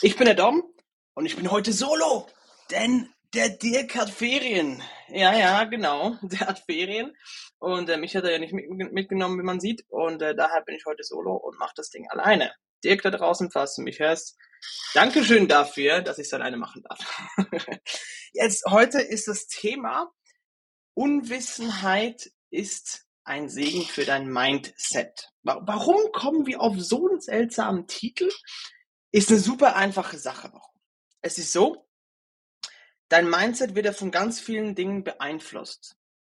Ich bin der Dom und ich bin heute solo, denn der Dirk hat Ferien. Ja, ja, genau, der hat Ferien und äh, mich hat er ja nicht mit, mitgenommen, wie man sieht und äh, daher bin ich heute solo und mache das Ding alleine. Dirk da draußen, falls du mich hörst, Dankeschön dafür, dass ich es alleine machen darf. Jetzt, heute ist das Thema Unwissenheit ist ein Segen für dein Mindset. Warum kommen wir auf so einen seltsamen Titel? Ist eine super einfache Sache. Es ist so, dein Mindset wird ja von ganz vielen Dingen beeinflusst.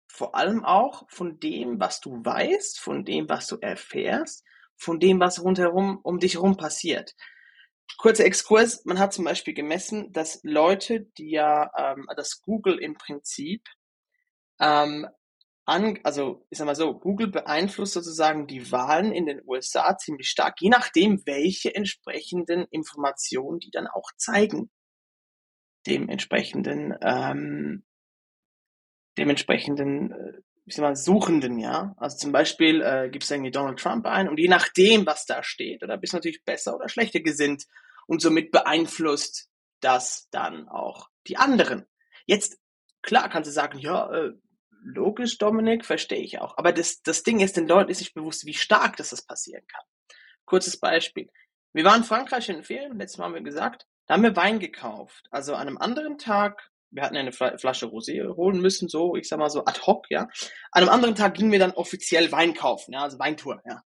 Vor allem auch von dem, was du weißt, von dem, was du erfährst, von dem, was rundherum um dich herum passiert. Kurzer Exkurs, man hat zum Beispiel gemessen, dass Leute, die ja, ähm, dass Google im Prinzip ähm, an, also ich sag mal so, Google beeinflusst sozusagen die Wahlen in den USA ziemlich stark, je nachdem, welche entsprechenden Informationen die dann auch zeigen. Dementsprechenden, ähm, dementsprechenden, äh, ich sag mal, Suchenden, ja. Also zum Beispiel äh, gibst du irgendwie Donald Trump ein und je nachdem, was da steht, oder bist du natürlich besser oder schlechter gesinnt und somit beeinflusst das dann auch die anderen. Jetzt, klar kannst du sagen, ja, äh, logisch, Dominik, verstehe ich auch. Aber das, das Ding ist, den Leuten ist nicht bewusst, wie stark das, das passieren kann. Kurzes Beispiel. Wir waren in Frankreich in den Ferien, letztes Mal haben wir gesagt, da haben wir Wein gekauft. Also an einem anderen Tag, wir hatten eine Flasche Rosé holen müssen, so, ich sag mal so ad hoc, ja. An einem anderen Tag gingen wir dann offiziell Wein kaufen, ja, also Weintour, ja.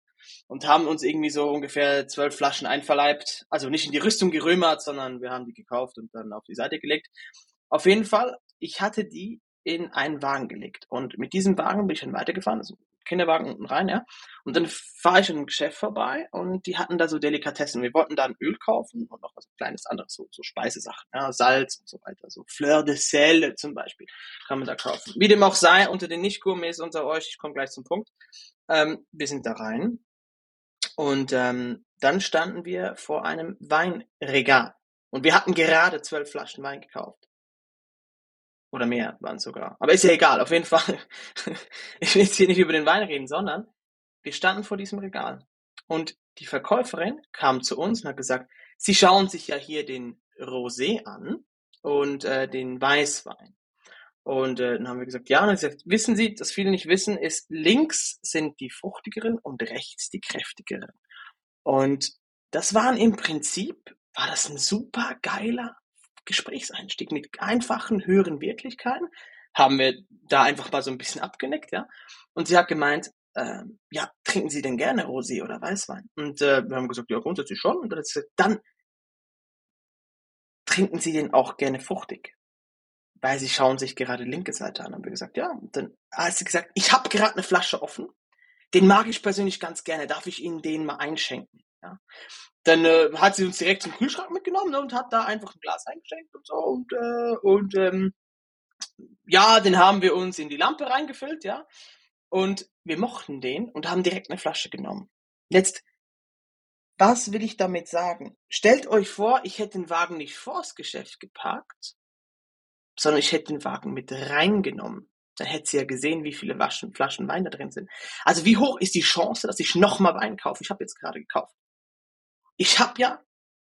Und haben uns irgendwie so ungefähr zwölf Flaschen einverleibt. Also nicht in die Rüstung gerömert, sondern wir haben die gekauft und dann auf die Seite gelegt. Auf jeden Fall, ich hatte die in einen Wagen gelegt. Und mit diesem Wagen bin ich dann weitergefahren, also Kinderwagen unten rein, ja. Und dann fahre ich in ein Geschäft vorbei und die hatten da so Delikatessen. Wir wollten da ein Öl kaufen und noch was kleines anderes, so, so Speisesachen, ja, Salz und so weiter. So Fleur de Sel zum Beispiel kann man da kaufen. Wie dem auch sei, unter den Nicht-Gourmets unter euch, ich komme gleich zum Punkt. Ähm, wir sind da rein und ähm, dann standen wir vor einem Weinregal. Und wir hatten gerade zwölf Flaschen Wein gekauft. Oder mehr waren sogar. Aber ist ja egal, auf jeden Fall. ich will jetzt hier nicht über den Wein reden, sondern wir standen vor diesem Regal. Und die Verkäuferin kam zu uns und hat gesagt, Sie schauen sich ja hier den Rosé an und äh, den Weißwein. Und äh, dann haben wir gesagt, ja, und dann gesagt, wissen Sie, das viele nicht wissen, ist links sind die fruchtigeren und rechts die kräftigeren. Und das waren im Prinzip, war das ein super geiler Gesprächseinstieg mit einfachen, höheren Wirklichkeiten. Haben wir da einfach mal so ein bisschen abgenickt, ja. Und sie hat gemeint, äh, ja, trinken Sie denn gerne Rosé oder Weißwein? Und äh, wir haben gesagt, ja, grundsätzlich schon. Und dann hat sie gesagt, dann trinken Sie den auch gerne fruchtig. Weil sie schauen sich gerade linke Seite an. Haben wir gesagt, ja. Und dann hat sie gesagt, ich habe gerade eine Flasche offen. Den mag ich persönlich ganz gerne. Darf ich Ihnen den mal einschenken? Ja. Dann äh, hat sie uns direkt zum Kühlschrank mitgenommen ne, und hat da einfach ein Glas eingeschenkt und so und äh, und ähm, ja, den haben wir uns in die Lampe reingefüllt, ja. Und wir mochten den und haben direkt eine Flasche genommen. Jetzt, was will ich damit sagen? Stellt euch vor, ich hätte den Wagen nicht vors Geschäft geparkt, sondern ich hätte den Wagen mit reingenommen. Dann hätte sie ja gesehen, wie viele Waschen, Flaschen Wein da drin sind. Also wie hoch ist die Chance, dass ich nochmal Wein kaufe? Ich habe jetzt gerade gekauft. Ich habe ja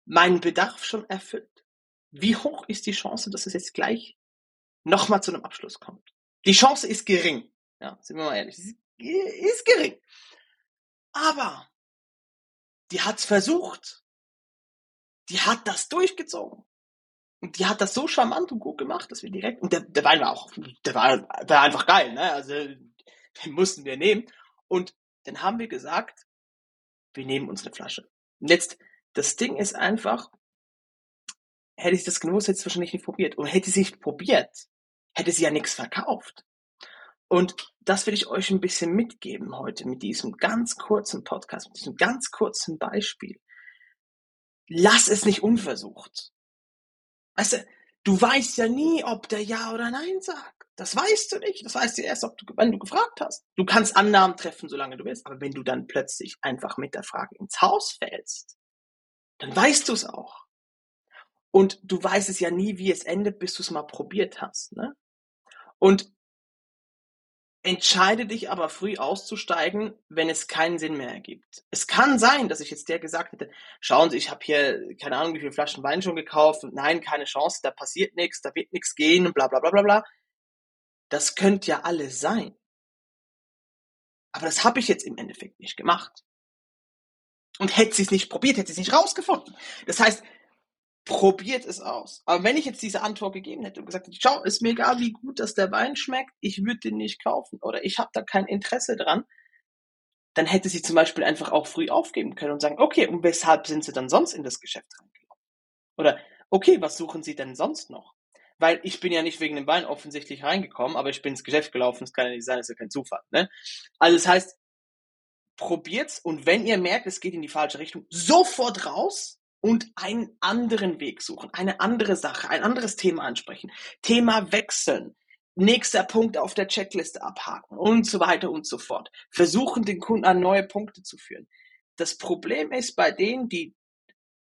meinen Bedarf schon erfüllt. Wie hoch ist die Chance, dass es jetzt gleich nochmal zu einem Abschluss kommt? Die Chance ist gering. Ja, sind wir mal ehrlich. Ist, gering. Aber die hat's versucht. Die hat das durchgezogen. Und die hat das so charmant und gut gemacht, dass wir direkt, und der, der Wein war auch, der war, war einfach geil, ne? Also, den mussten wir nehmen. Und dann haben wir gesagt, wir nehmen uns eine Flasche. Und jetzt, das Ding ist einfach, hätte ich das gewusst, hätte ich es wahrscheinlich nicht probiert. Und hätte sie es probiert, hätte sie ja nichts verkauft. Und das will ich euch ein bisschen mitgeben heute mit diesem ganz kurzen Podcast, mit diesem ganz kurzen Beispiel. lass es nicht unversucht. Weißt du, du weißt ja nie, ob der Ja oder Nein sagt. Das weißt du nicht. Das weißt du erst, ob du, wenn du gefragt hast. Du kannst Annahmen treffen, solange du willst. Aber wenn du dann plötzlich einfach mit der Frage ins Haus fällst, dann weißt du es auch. Und du weißt es ja nie, wie es endet, bis du es mal probiert hast. Ne? Und entscheide dich aber früh auszusteigen, wenn es keinen Sinn mehr ergibt. Es kann sein, dass ich jetzt der gesagt hätte, schauen Sie, ich habe hier keine Ahnung, wie viele Flaschen Wein schon gekauft und nein, keine Chance, da passiert nichts, da wird nichts gehen und bla bla bla bla bla. Das könnte ja alles sein. Aber das habe ich jetzt im Endeffekt nicht gemacht. Und hätte sie es nicht probiert, hätte sie es nicht rausgefunden. Das heißt, probiert es aus. Aber wenn ich jetzt diese Antwort gegeben hätte und gesagt hätte, schau, ist mir egal, wie gut das der Wein schmeckt, ich würde den nicht kaufen oder ich habe da kein Interesse dran, dann hätte sie zum Beispiel einfach auch früh aufgeben können und sagen, okay, und weshalb sind sie dann sonst in das Geschäft reingelaufen? Oder, okay, was suchen sie denn sonst noch? Weil ich bin ja nicht wegen dem Wein offensichtlich reingekommen, aber ich bin ins Geschäft gelaufen, das kann ja nicht sein, das ist ja kein Zufall. Ne? Also das heißt, probiert's und wenn ihr merkt, es geht in die falsche Richtung, sofort raus, und einen anderen Weg suchen, eine andere Sache, ein anderes Thema ansprechen, Thema wechseln, nächster Punkt auf der Checkliste abhaken und so weiter und so fort. Versuchen den Kunden an neue Punkte zu führen. Das Problem ist bei denen, die,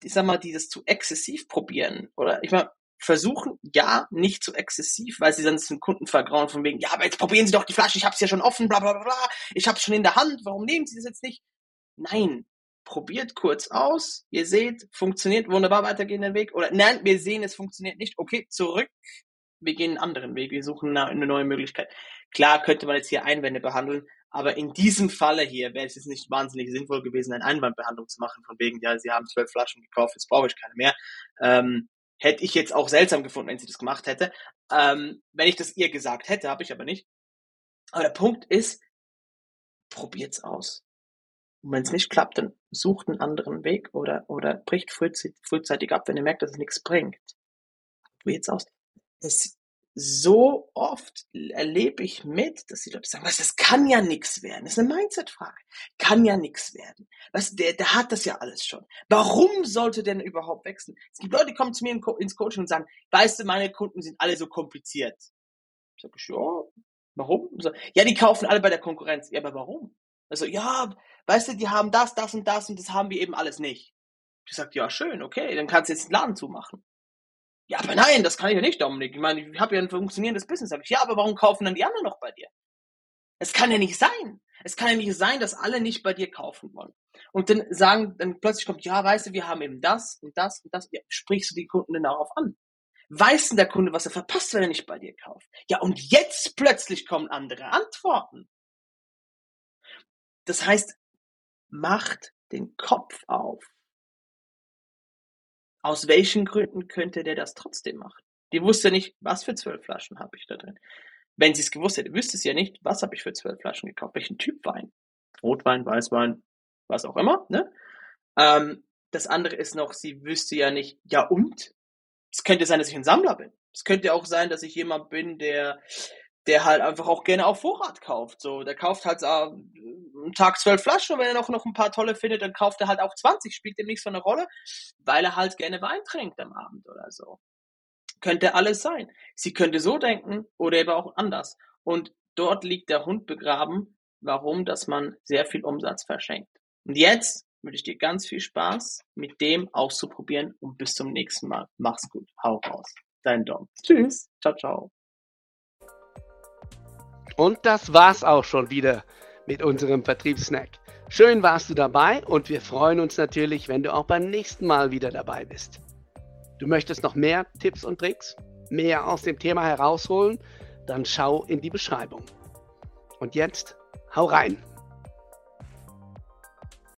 ich sag mal, die das zu exzessiv probieren oder ich meine, versuchen, ja, nicht zu exzessiv, weil sie sonst den Kunden vergrauen von wegen, ja, aber jetzt probieren Sie doch die Flasche, ich habe es ja schon offen, bla bla bla, ich habe es schon in der Hand, warum nehmen Sie das jetzt nicht? Nein, probiert kurz aus. Ihr seht, funktioniert wunderbar, weitergehen den Weg. Oder nein, wir sehen, es funktioniert nicht. Okay, zurück. Wir gehen einen anderen Weg. Wir suchen eine neue Möglichkeit. Klar könnte man jetzt hier Einwände behandeln, aber in diesem Falle hier wäre es jetzt nicht wahnsinnig sinnvoll gewesen, eine Einwandbehandlung zu machen, von wegen, ja, Sie haben zwölf Flaschen gekauft, jetzt brauche ich keine mehr. Ähm, hätte ich jetzt auch seltsam gefunden, wenn sie das gemacht hätte. Ähm, wenn ich das ihr gesagt hätte, habe ich aber nicht. Aber der Punkt ist, probiert's aus. Und wenn es nicht klappt, dann sucht einen anderen Weg oder, oder bricht frühzeitig ab, wenn ihr merkt, dass es nichts bringt. Probiert's aus. Das, so oft erlebe ich mit, dass die Leute sagen, was, das kann ja nichts werden. Das ist eine Mindset-Frage. Kann ja nichts werden. Was, der, der hat das ja alles schon. Warum sollte denn überhaupt wechseln? Es gibt Leute, die kommen zu mir ins Coaching und sagen, weißt du, meine Kunden sind alle so kompliziert. Sag ich, ja, warum? Ja, die kaufen alle bei der Konkurrenz. Ja, aber warum? Also, ja, weißt du, die haben das, das und das und das haben wir eben alles nicht. Ich sag, ja, schön, okay, dann kannst du jetzt den Laden zumachen. Ja, aber nein, das kann ich ja nicht, Dominik. Ich meine, ich habe ja ein funktionierendes Business. Sag ich, ja, aber warum kaufen dann die anderen noch bei dir? Es kann ja nicht sein. Es kann ja nicht sein, dass alle nicht bei dir kaufen wollen. Und dann sagen, dann plötzlich kommt, ja, weißt du, wir haben eben das und das und das. Ja, sprichst du die Kunden denn darauf an? Weiß denn der Kunde, was er verpasst, wenn er nicht bei dir kauft? Ja, und jetzt plötzlich kommen andere Antworten. Das heißt, macht den Kopf auf. Aus welchen Gründen könnte der das trotzdem machen? Die wusste nicht, was für zwölf Flaschen habe ich da drin. Wenn sie es gewusst hätte, wüsste sie ja nicht, was habe ich für zwölf Flaschen gekauft, welchen Typ Wein. Rotwein, Weißwein, was auch immer. Ne? Ähm, das andere ist noch, sie wüsste ja nicht, ja und? Es könnte sein, dass ich ein Sammler bin. Es könnte auch sein, dass ich jemand bin, der der halt einfach auch gerne auf Vorrat kauft. So, der kauft halt Tag zwölf Flaschen und wenn er noch, noch ein paar tolle findet, dann kauft er halt auch 20, spielt dem nicht so eine Rolle, weil er halt gerne Wein trinkt am Abend oder so. Könnte alles sein. Sie könnte so denken oder eben auch anders. Und dort liegt der Hund begraben, warum, dass man sehr viel Umsatz verschenkt. Und jetzt wünsche ich dir ganz viel Spaß mit dem auszuprobieren und bis zum nächsten Mal. Mach's gut. Hau raus. Dein Dom. Tschüss. Ciao, ciao. Und das war's auch schon wieder mit unserem Vertriebssnack. Schön warst du dabei und wir freuen uns natürlich, wenn du auch beim nächsten Mal wieder dabei bist. Du möchtest noch mehr Tipps und Tricks, mehr aus dem Thema herausholen, dann schau in die Beschreibung. Und jetzt, hau rein!